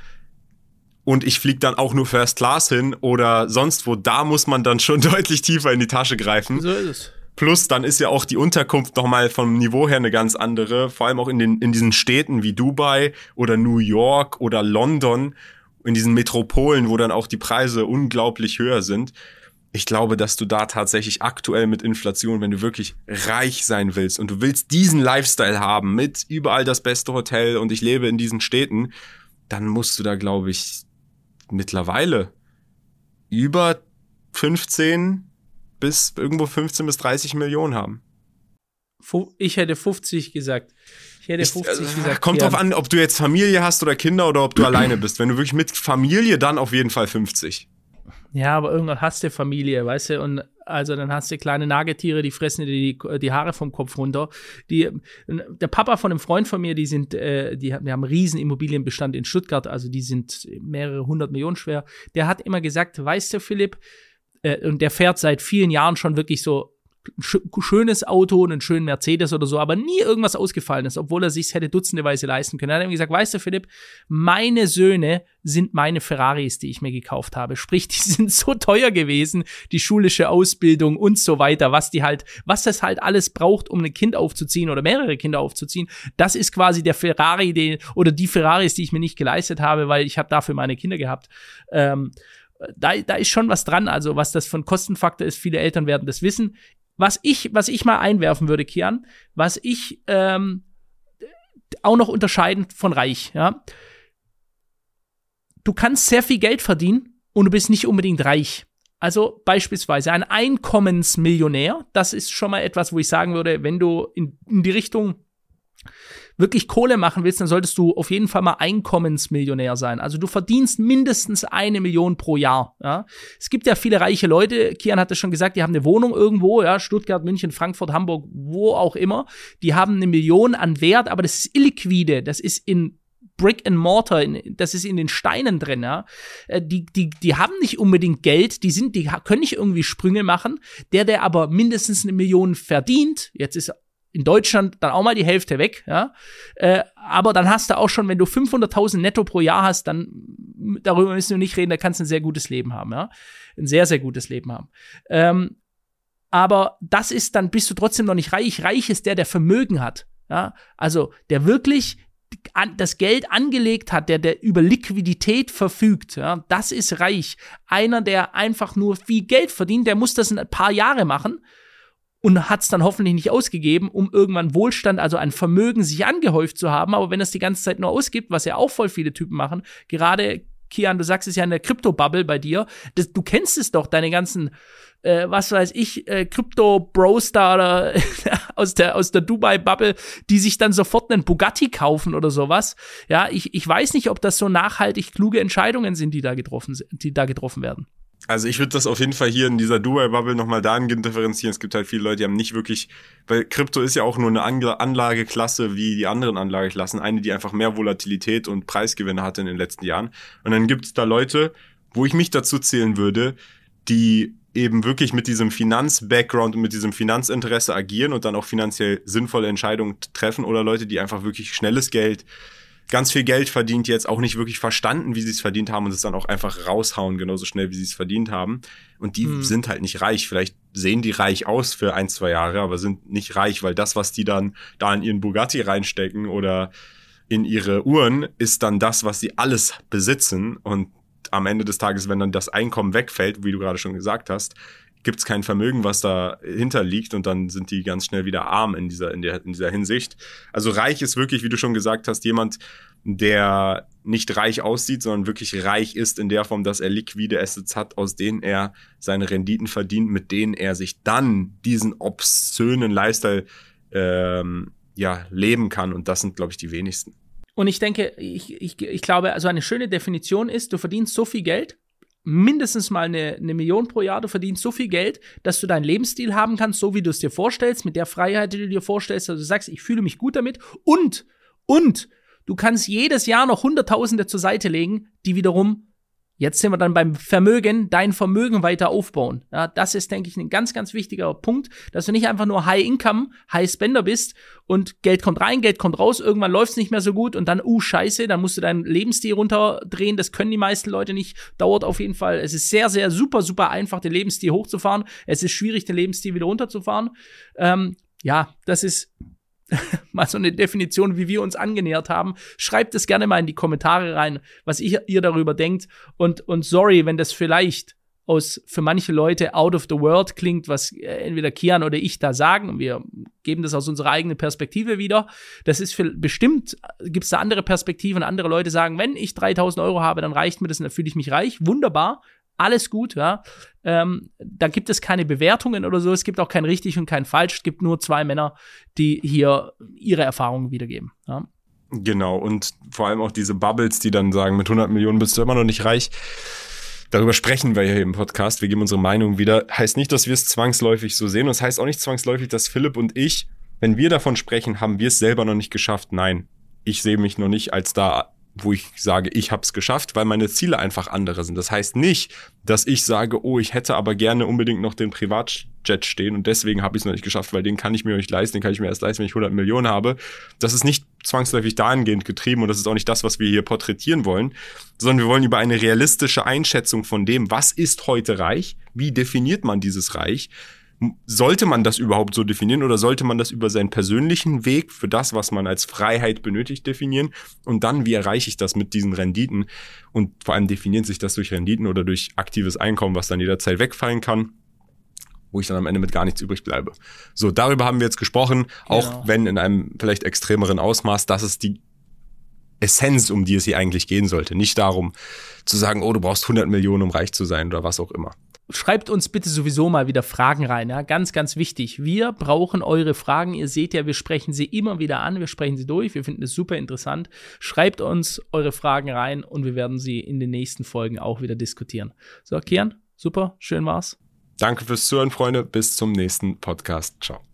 und ich fliege dann auch nur First Class hin oder sonst wo, da muss man dann schon deutlich tiefer in die Tasche greifen. So ist es. Plus, dann ist ja auch die Unterkunft nochmal vom Niveau her eine ganz andere, vor allem auch in, den, in diesen Städten wie Dubai oder New York oder London, in diesen Metropolen, wo dann auch die Preise unglaublich höher sind. ich glaube, dass du da tatsächlich aktuell mit Inflation, wenn du wirklich reich sein willst und du willst diesen Lifestyle haben mit überall das beste Hotel und ich lebe in diesen Städten, dann musst du da, glaube ich, mittlerweile über 15 bis irgendwo 15 bis 30 Millionen haben. Ich hätte 50 gesagt. Ich hätte 50 ich, äh, gesagt. Kommt drauf an, ob du jetzt Familie hast oder Kinder oder ob du alleine bist. Wenn du wirklich mit Familie, dann auf jeden Fall 50. Ja, aber irgendwann hast du Familie, weißt du, und also dann hast du kleine Nagetiere, die fressen dir die, die Haare vom Kopf runter. Die, der Papa von einem Freund von mir, die sind, äh, die, die haben einen riesen Immobilienbestand in Stuttgart, also die sind mehrere hundert Millionen schwer. Der hat immer gesagt, weißt du, Philipp, äh, und der fährt seit vielen Jahren schon wirklich so schönes Auto, einen schönen Mercedes oder so, aber nie irgendwas ausgefallen ist, obwohl er sich hätte dutzendeweise leisten können. Er hat ihm gesagt, weißt du, Philipp, meine Söhne sind meine Ferraris, die ich mir gekauft habe. Sprich, die sind so teuer gewesen, die schulische Ausbildung und so weiter, was die halt, was das halt alles braucht, um ein Kind aufzuziehen oder mehrere Kinder aufzuziehen. Das ist quasi der Ferrari, den, oder die Ferraris, die ich mir nicht geleistet habe, weil ich habe dafür meine Kinder gehabt. Ähm, da, da ist schon was dran, also was das von Kostenfaktor ist. Viele Eltern werden das wissen. Was ich, was ich mal einwerfen würde, Kian, was ich ähm, auch noch unterscheiden von reich, ja. Du kannst sehr viel Geld verdienen und du bist nicht unbedingt reich. Also beispielsweise ein Einkommensmillionär, das ist schon mal etwas, wo ich sagen würde, wenn du in, in die Richtung wirklich Kohle machen willst, dann solltest du auf jeden Fall mal Einkommensmillionär sein. Also du verdienst mindestens eine Million pro Jahr. Ja? Es gibt ja viele reiche Leute, Kian hat es schon gesagt, die haben eine Wohnung irgendwo, ja, Stuttgart, München, Frankfurt, Hamburg, wo auch immer. Die haben eine Million an Wert, aber das ist illiquide. Das ist in Brick and Mortar, das ist in den Steinen drin, ja. Äh, die, die, die haben nicht unbedingt Geld, die sind, die können nicht irgendwie Sprünge machen. Der, der aber mindestens eine Million verdient, jetzt ist in Deutschland dann auch mal die Hälfte weg, ja. Äh, aber dann hast du auch schon, wenn du 500.000 netto pro Jahr hast, dann darüber müssen wir nicht reden, da kannst du ein sehr gutes Leben haben, ja. Ein sehr, sehr gutes Leben haben. Ähm, aber das ist dann, bist du trotzdem noch nicht reich. Reich ist der, der Vermögen hat, ja. Also, der wirklich das Geld angelegt hat, der, der über Liquidität verfügt, ja, das ist reich. Einer, der einfach nur viel Geld verdient, der muss das in ein paar Jahre machen und hat es dann hoffentlich nicht ausgegeben, um irgendwann Wohlstand, also ein Vermögen sich angehäuft zu haben. Aber wenn es die ganze Zeit nur ausgibt, was ja auch voll viele Typen machen, gerade Kian, du sagst es ja in der Krypto-Bubble bei dir, das, du kennst es doch, deine ganzen, äh, was weiß ich, äh, Krypto-Bros da oder aus der, aus der Dubai-Bubble, die sich dann sofort einen Bugatti kaufen oder sowas. Ja, ich, ich weiß nicht, ob das so nachhaltig kluge Entscheidungen sind, die da getroffen, die da getroffen werden. Also ich würde das auf jeden Fall hier in dieser Dubai-Bubble nochmal dahingehend differenzieren. Es gibt halt viele Leute, die haben nicht wirklich, weil Krypto ist ja auch nur eine Anlageklasse wie die anderen Anlageklassen, eine, die einfach mehr Volatilität und Preisgewinne hatte in den letzten Jahren. Und dann gibt es da Leute, wo ich mich dazu zählen würde, die eben wirklich mit diesem Finanz-Background und mit diesem Finanzinteresse agieren und dann auch finanziell sinnvolle Entscheidungen treffen oder Leute, die einfach wirklich schnelles Geld ganz viel Geld verdient jetzt, auch nicht wirklich verstanden, wie sie es verdient haben und es dann auch einfach raushauen, genauso schnell, wie sie es verdient haben. Und die mhm. sind halt nicht reich. Vielleicht sehen die reich aus für ein, zwei Jahre, aber sind nicht reich, weil das, was die dann da in ihren Bugatti reinstecken oder in ihre Uhren, ist dann das, was sie alles besitzen. Und am Ende des Tages, wenn dann das Einkommen wegfällt, wie du gerade schon gesagt hast, gibt es kein Vermögen, was dahinter liegt und dann sind die ganz schnell wieder arm in dieser, in, der, in dieser Hinsicht. Also reich ist wirklich, wie du schon gesagt hast, jemand, der nicht reich aussieht, sondern wirklich reich ist in der Form, dass er liquide Assets hat, aus denen er seine Renditen verdient, mit denen er sich dann diesen obszönen Lifestyle ähm, ja, leben kann. Und das sind, glaube ich, die wenigsten. Und ich denke, ich, ich, ich glaube, also eine schöne Definition ist, du verdienst so viel Geld, mindestens mal eine, eine Million pro Jahr, du verdienst so viel Geld, dass du deinen Lebensstil haben kannst, so wie du es dir vorstellst, mit der Freiheit, die du dir vorstellst, also du sagst, ich fühle mich gut damit. Und, und du kannst jedes Jahr noch Hunderttausende zur Seite legen, die wiederum Jetzt sind wir dann beim Vermögen, dein Vermögen weiter aufbauen. Ja, das ist, denke ich, ein ganz, ganz wichtiger Punkt, dass du nicht einfach nur High Income, High Spender bist und Geld kommt rein, Geld kommt raus, irgendwann läuft es nicht mehr so gut und dann, uh, scheiße, dann musst du deinen Lebensstil runterdrehen. Das können die meisten Leute nicht. Dauert auf jeden Fall. Es ist sehr, sehr super, super einfach, den Lebensstil hochzufahren. Es ist schwierig, den Lebensstil wieder runterzufahren. Ähm, ja, das ist mal so eine Definition, wie wir uns angenähert haben. Schreibt es gerne mal in die Kommentare rein, was ihr, ihr darüber denkt. Und, und sorry, wenn das vielleicht aus für manche Leute out of the world klingt, was äh, entweder Kian oder ich da sagen. Wir geben das aus unserer eigenen Perspektive wieder. Das ist für bestimmt, gibt es da andere Perspektiven. Andere Leute sagen, wenn ich 3000 Euro habe, dann reicht mir das und dann fühle ich mich reich. Wunderbar. Alles gut, ja. Ähm, da gibt es keine Bewertungen oder so. Es gibt auch kein richtig und kein falsch. Es gibt nur zwei Männer, die hier ihre Erfahrungen wiedergeben. Ja. Genau. Und vor allem auch diese Bubbles, die dann sagen, mit 100 Millionen bist du immer noch nicht reich. Darüber sprechen wir hier im Podcast. Wir geben unsere Meinung wieder. Heißt nicht, dass wir es zwangsläufig so sehen. Und es heißt auch nicht zwangsläufig, dass Philipp und ich, wenn wir davon sprechen, haben wir es selber noch nicht geschafft. Nein. Ich sehe mich noch nicht als da wo ich sage, ich habe es geschafft, weil meine Ziele einfach andere sind. Das heißt nicht, dass ich sage, oh, ich hätte aber gerne unbedingt noch den Privatjet stehen und deswegen habe ich es noch nicht geschafft, weil den kann ich mir nicht leisten, den kann ich mir erst leisten, wenn ich 100 Millionen habe. Das ist nicht zwangsläufig dahingehend getrieben und das ist auch nicht das, was wir hier porträtieren wollen, sondern wir wollen über eine realistische Einschätzung von dem, was ist heute reich, wie definiert man dieses Reich, sollte man das überhaupt so definieren oder sollte man das über seinen persönlichen Weg für das, was man als Freiheit benötigt, definieren? Und dann, wie erreiche ich das mit diesen Renditen? Und vor allem definiert sich das durch Renditen oder durch aktives Einkommen, was dann jederzeit wegfallen kann wo ich dann am Ende mit gar nichts übrig bleibe. So, darüber haben wir jetzt gesprochen, auch genau. wenn in einem vielleicht extremeren Ausmaß, das ist die Essenz, um die es hier eigentlich gehen sollte. Nicht darum zu sagen, oh, du brauchst 100 Millionen, um reich zu sein oder was auch immer schreibt uns bitte sowieso mal wieder Fragen rein. Ja? Ganz, ganz wichtig. Wir brauchen eure Fragen. Ihr seht ja, wir sprechen sie immer wieder an. Wir sprechen sie durch. Wir finden es super interessant. Schreibt uns eure Fragen rein und wir werden sie in den nächsten Folgen auch wieder diskutieren. So, Kian, super. Schön war's. Danke fürs Zuhören, Freunde. Bis zum nächsten Podcast. Ciao.